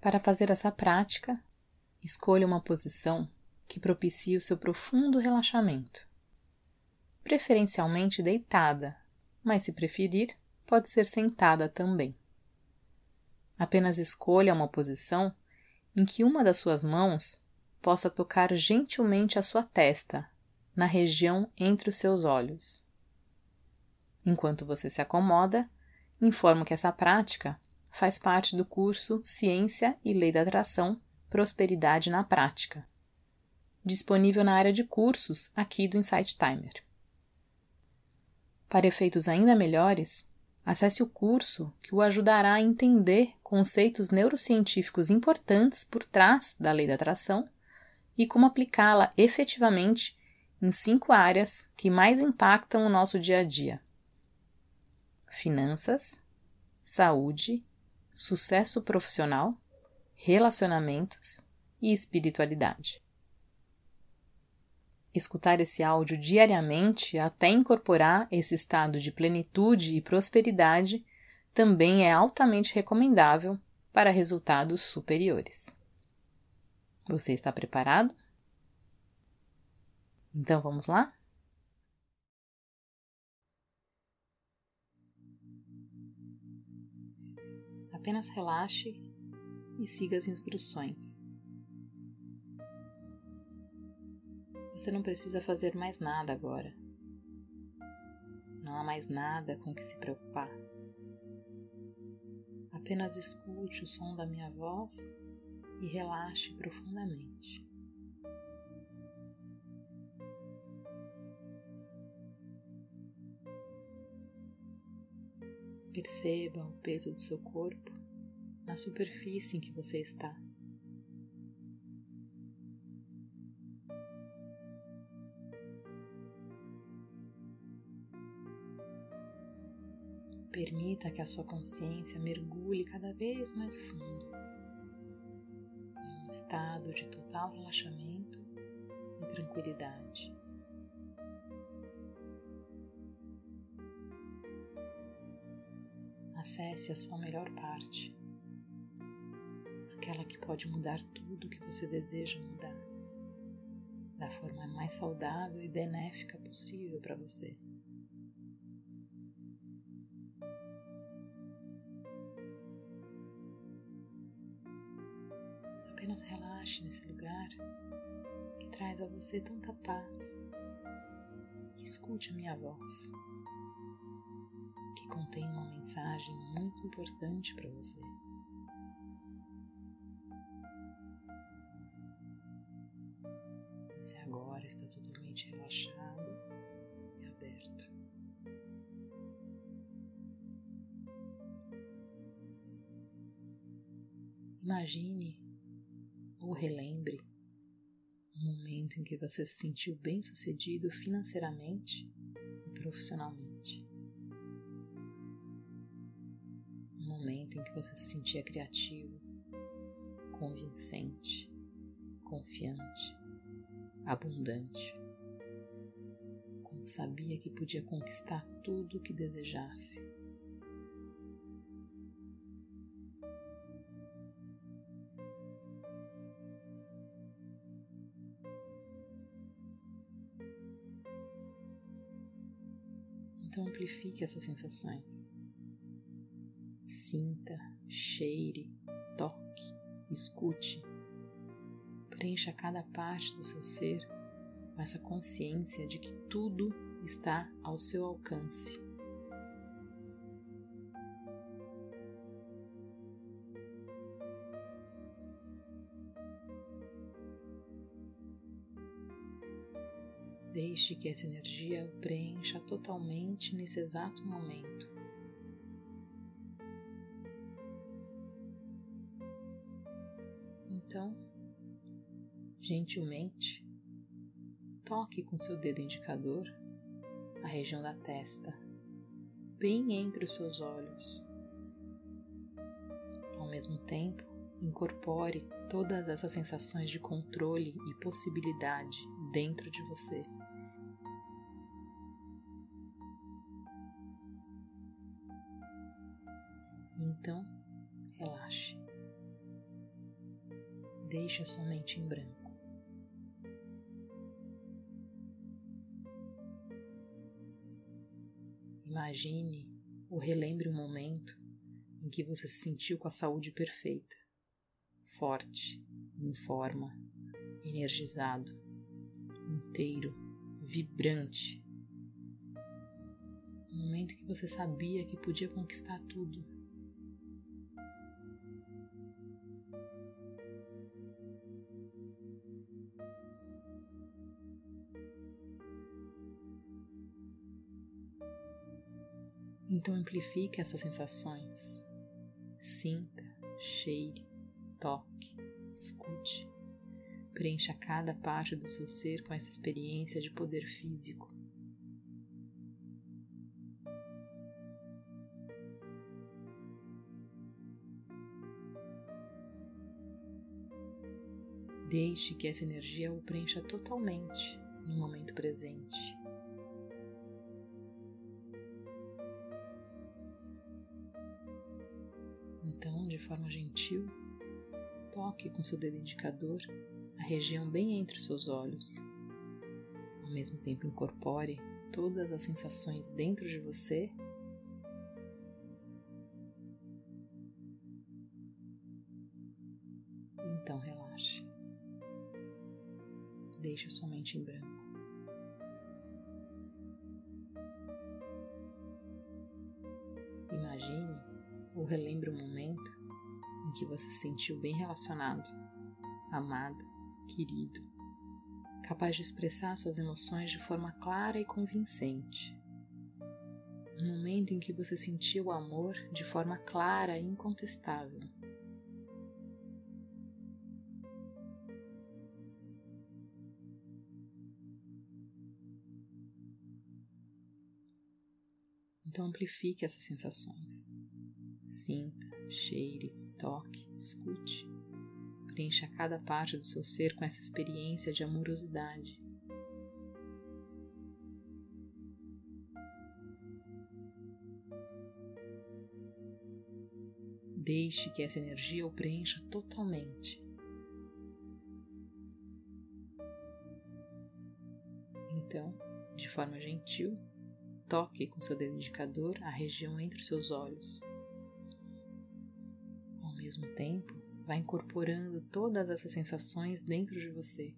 Para fazer essa prática, escolha uma posição que propicie o seu profundo relaxamento. Preferencialmente deitada, mas se preferir, pode ser sentada também. Apenas escolha uma posição em que uma das suas mãos possa tocar gentilmente a sua testa, na região entre os seus olhos. Enquanto você se acomoda, informo que essa prática faz parte do curso Ciência e Lei da Atração Prosperidade na Prática, disponível na área de cursos aqui do Insight Timer. Para efeitos ainda melhores, acesse o curso que o ajudará a entender conceitos neurocientíficos importantes por trás da lei da atração e como aplicá-la efetivamente em cinco áreas que mais impactam o nosso dia a dia: finanças, saúde, sucesso profissional, relacionamentos e espiritualidade. Escutar esse áudio diariamente até incorporar esse estado de plenitude e prosperidade também é altamente recomendável para resultados superiores. Você está preparado? Então vamos lá? Apenas relaxe e siga as instruções. Você não precisa fazer mais nada agora. Não há mais nada com que se preocupar. Apenas escute o som da minha voz e relaxe profundamente. Perceba o peso do seu corpo na superfície em que você está. Permita que a sua consciência mergulhe cada vez mais fundo em um estado de total relaxamento e tranquilidade. Acesse a sua melhor parte, aquela que pode mudar tudo que você deseja mudar, da forma mais saudável e benéfica possível para você. Apenas relaxe nesse lugar que traz a você tanta paz. Escute a minha voz, que contém uma mensagem muito importante para você. Você agora está totalmente relaxado e aberto. Imagine ou relembre um momento em que você se sentiu bem sucedido financeiramente e profissionalmente. Momento em que você se sentia criativo, convincente, confiante, abundante, quando sabia que podia conquistar tudo o que desejasse Então amplifique essas sensações. Sinta, cheire, toque, escute. Preencha cada parte do seu ser com essa consciência de que tudo está ao seu alcance. Deixe que essa energia preencha totalmente nesse exato momento. Gentilmente, toque com seu dedo indicador a região da testa, bem entre os seus olhos. Ao mesmo tempo, incorpore todas essas sensações de controle e possibilidade dentro de você. Então, relaxe. Deixe a sua mente em branco. Imagine ou relembre um momento em que você se sentiu com a saúde perfeita, forte, em forma, energizado, inteiro, vibrante. Um momento que você sabia que podia conquistar tudo. Então amplifique essas sensações. Sinta, cheire, toque, escute. Preencha cada parte do seu ser com essa experiência de poder físico. Deixe que essa energia o preencha totalmente no momento presente. Forma gentil, toque com seu dedo indicador a região bem entre os seus olhos. Ao mesmo tempo, incorpore todas as sensações dentro de você. Então, relaxe. Deixe a sua mente em branco. Que você se sentiu bem relacionado, amado querido, capaz de expressar suas emoções de forma clara e convincente. Um momento em que você sentiu o amor de forma clara e incontestável. Então amplifique essas sensações. Sinta, cheire, toque, escute. Preencha cada parte do seu ser com essa experiência de amorosidade. Deixe que essa energia o preencha totalmente. Então, de forma gentil, toque com seu dedo indicador a região entre os seus olhos. Mesmo tempo, Vá incorporando todas essas sensações dentro de você.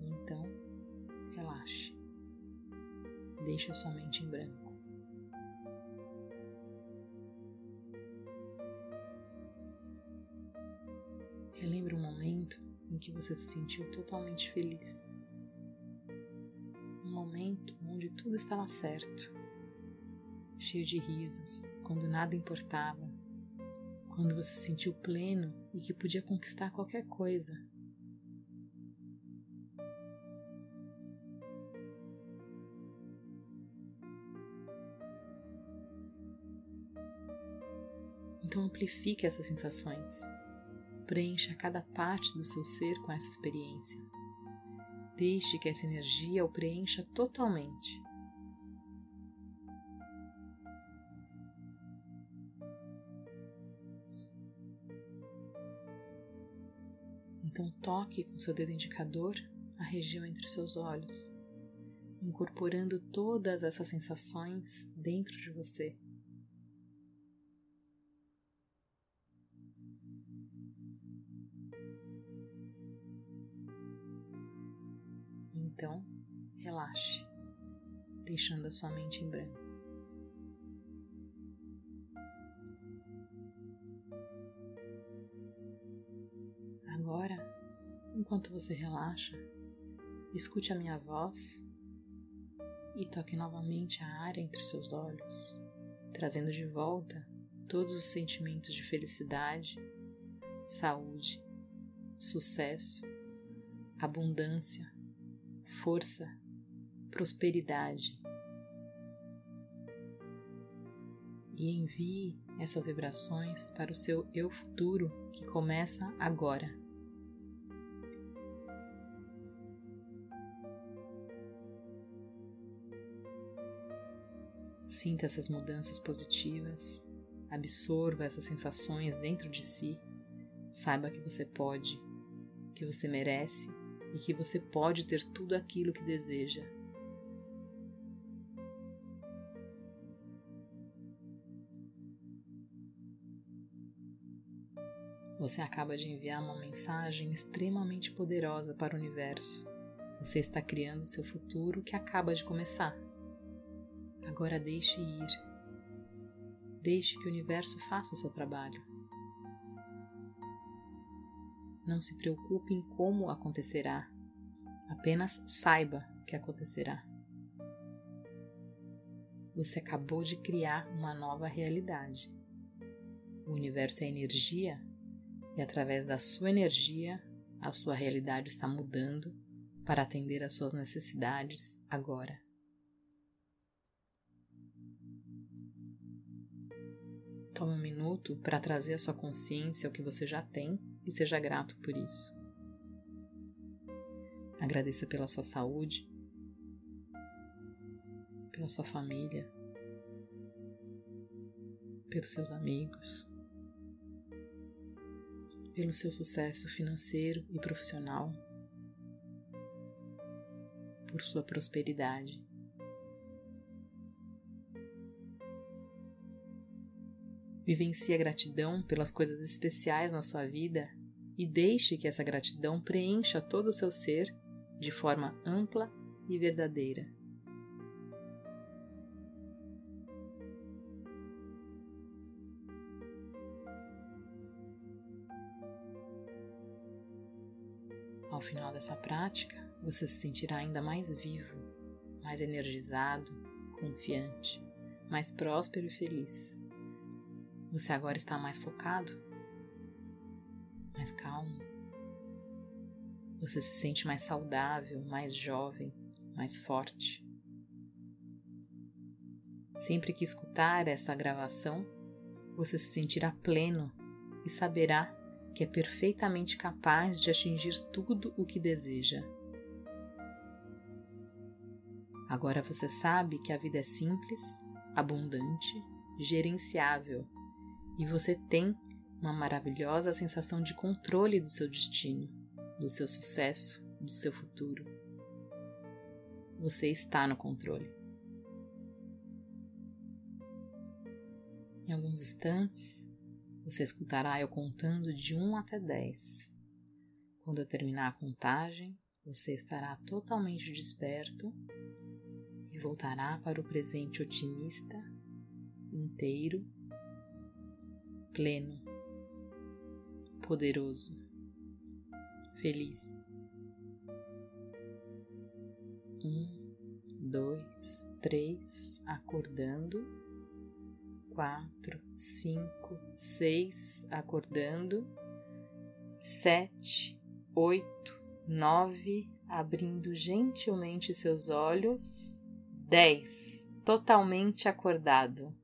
E então, relaxe. Deixe a sua mente em branco. Relembre um momento em que você se sentiu totalmente feliz tudo estava certo, cheio de risos, quando nada importava, quando você se sentiu pleno e que podia conquistar qualquer coisa. Então amplifique essas sensações. Preencha cada parte do seu ser com essa experiência. Deixe que essa energia o preencha totalmente. Então toque com seu dedo indicador a região entre seus olhos, incorporando todas essas sensações dentro de você. Então, relaxe, deixando a sua mente em branco. Enquanto você relaxa, escute a minha voz e toque novamente a área entre seus olhos, trazendo de volta todos os sentimentos de felicidade, saúde, sucesso, abundância, força, prosperidade. E envie essas vibrações para o seu eu futuro que começa agora. Sinta essas mudanças positivas, absorva essas sensações dentro de si. Saiba que você pode, que você merece e que você pode ter tudo aquilo que deseja. Você acaba de enviar uma mensagem extremamente poderosa para o universo. Você está criando seu futuro que acaba de começar. Agora deixe ir. Deixe que o universo faça o seu trabalho. Não se preocupe em como acontecerá. Apenas saiba que acontecerá. Você acabou de criar uma nova realidade. O universo é energia e através da sua energia, a sua realidade está mudando para atender às suas necessidades agora. Minuto para trazer à sua consciência o que você já tem e seja grato por isso. Agradeça pela sua saúde, pela sua família, pelos seus amigos pelo seu sucesso financeiro e profissional, por sua prosperidade. Vivencie a gratidão pelas coisas especiais na sua vida e deixe que essa gratidão preencha todo o seu ser de forma ampla e verdadeira. Ao final dessa prática, você se sentirá ainda mais vivo, mais energizado, confiante, mais próspero e feliz. Você agora está mais focado, mais calmo. Você se sente mais saudável, mais jovem, mais forte. Sempre que escutar essa gravação, você se sentirá pleno e saberá que é perfeitamente capaz de atingir tudo o que deseja. Agora você sabe que a vida é simples, abundante, gerenciável e você tem uma maravilhosa sensação de controle do seu destino, do seu sucesso, do seu futuro. Você está no controle. Em alguns instantes, você escutará eu contando de 1 até 10. Quando eu terminar a contagem, você estará totalmente desperto e voltará para o presente otimista, inteiro, pleno, poderoso, feliz. Um, dois, três, acordando quatro, cinco, seis, acordando, sete, oito, nove, abrindo gentilmente seus olhos, dez, totalmente acordado.